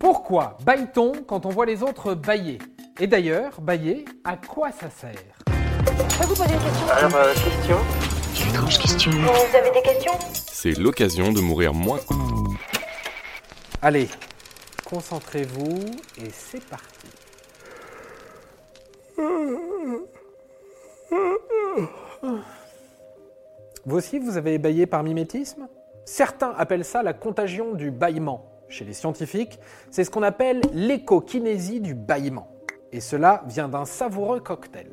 Pourquoi baille-t-on quand on voit les autres bailler? Et d'ailleurs, bailler, à quoi ça sert? Je peux vous poser une question? Alors, euh, question Quelle étrange question. Vous avez des questions? C'est l'occasion de mourir moins. Allez, concentrez-vous et c'est parti. Vous aussi, vous avez baillé par mimétisme? Certains appellent ça la contagion du bâillement. Chez les scientifiques, c'est ce qu'on appelle l'échokinésie du bâillement. Et cela vient d'un savoureux cocktail.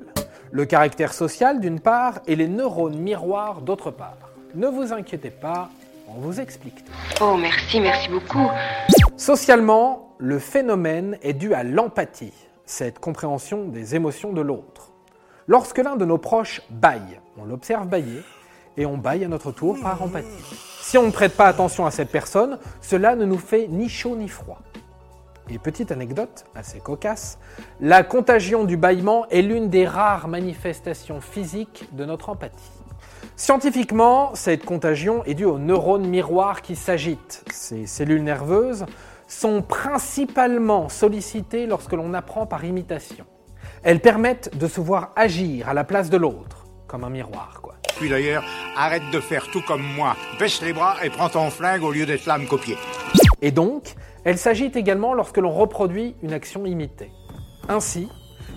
Le caractère social d'une part et les neurones miroirs d'autre part. Ne vous inquiétez pas, on vous explique tout. Oh, merci, merci beaucoup. Socialement, le phénomène est dû à l'empathie, cette compréhension des émotions de l'autre. Lorsque l'un de nos proches baille, on l'observe bailler et on baille à notre tour par empathie. Si on ne prête pas attention à cette personne, cela ne nous fait ni chaud ni froid. Et petite anecdote assez cocasse, la contagion du bâillement est l'une des rares manifestations physiques de notre empathie. Scientifiquement, cette contagion est due aux neurones miroirs qui s'agitent. Ces cellules nerveuses sont principalement sollicitées lorsque l'on apprend par imitation. Elles permettent de se voir agir à la place de l'autre, comme un miroir, Puis d'ailleurs, arrête de faire tout comme moi. Baisse les bras et prends ton flingue au lieu d'être là à me copier. Et donc, elles s'agitent également lorsque l'on reproduit une action imitée. Ainsi,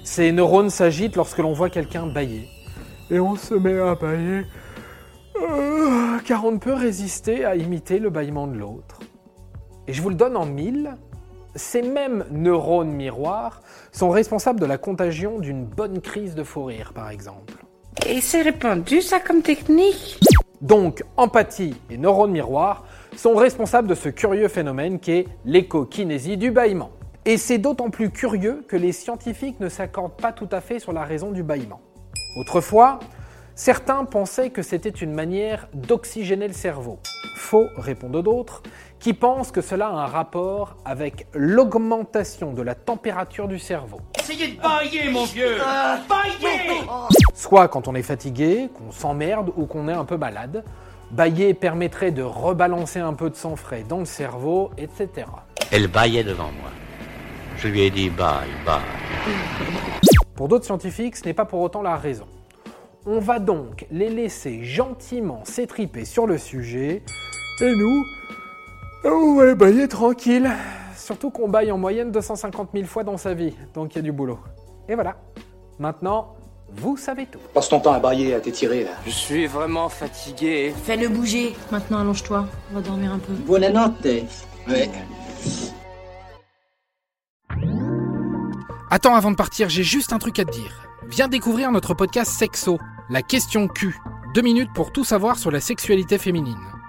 ces neurones s'agitent lorsque l'on voit quelqu'un bailler. Et on se met à bailler, euh, car on ne peut résister à imiter le bâillement de l'autre. Et je vous le donne en mille, ces mêmes neurones miroirs sont responsables de la contagion d'une bonne crise de fou rire, par exemple. Et c'est répandu ça comme technique Donc, empathie et neurones miroirs sont responsables de ce curieux phénomène qui est l'échokinésie du bâillement. Et c'est d'autant plus curieux que les scientifiques ne s'accordent pas tout à fait sur la raison du bâillement. Autrefois, certains pensaient que c'était une manière d'oxygéner le cerveau. Faux, répondent d'autres, qui pensent que cela a un rapport avec l'augmentation de la température du cerveau. Essayez de bailler, mon vieux Bailler Soit quand on est fatigué, qu'on s'emmerde ou qu'on est un peu malade. Bailler permettrait de rebalancer un peu de sang frais dans le cerveau, etc. Elle baillait devant moi. Je lui ai dit bye, bye. Pour d'autres scientifiques, ce n'est pas pour autant la raison. On va donc les laisser gentiment s'étriper sur le sujet, et nous, on va les bailler tranquille. Surtout qu'on baille en moyenne 250 000 fois dans sa vie, donc il y a du boulot. Et voilà. Maintenant, vous savez tout. Passe ton temps à bailler, à t'étirer là. Je suis vraiment fatigué. Fais-le bouger. Maintenant, allonge-toi. On va dormir un peu. Buonanotte. Ouais. Attends, avant de partir, j'ai juste un truc à te dire. Viens découvrir notre podcast Sexo, la question Q. Deux minutes pour tout savoir sur la sexualité féminine.